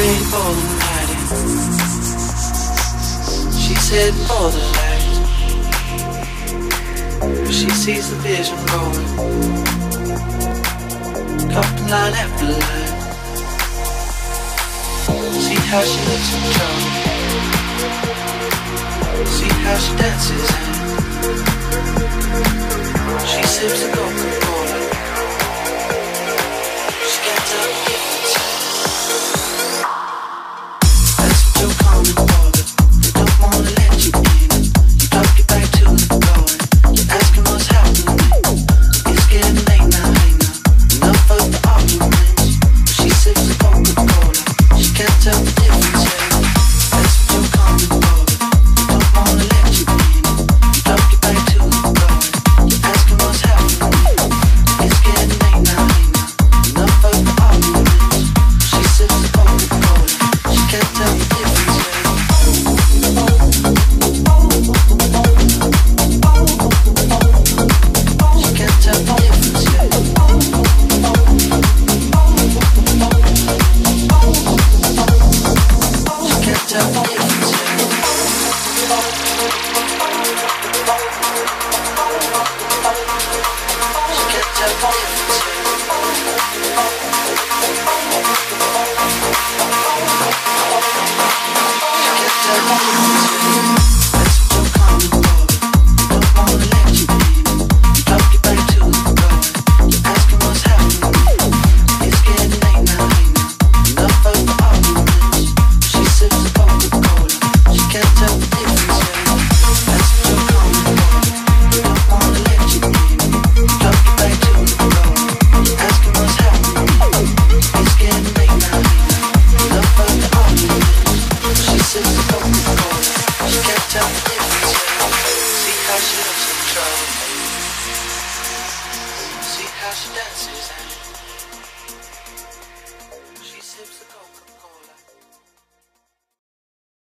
ready for the night. She's for the light. She sees the vision growing. Cupping line after line. See how she looks in trouble. See how she dances Thank you. she looks in trouble. See how she dances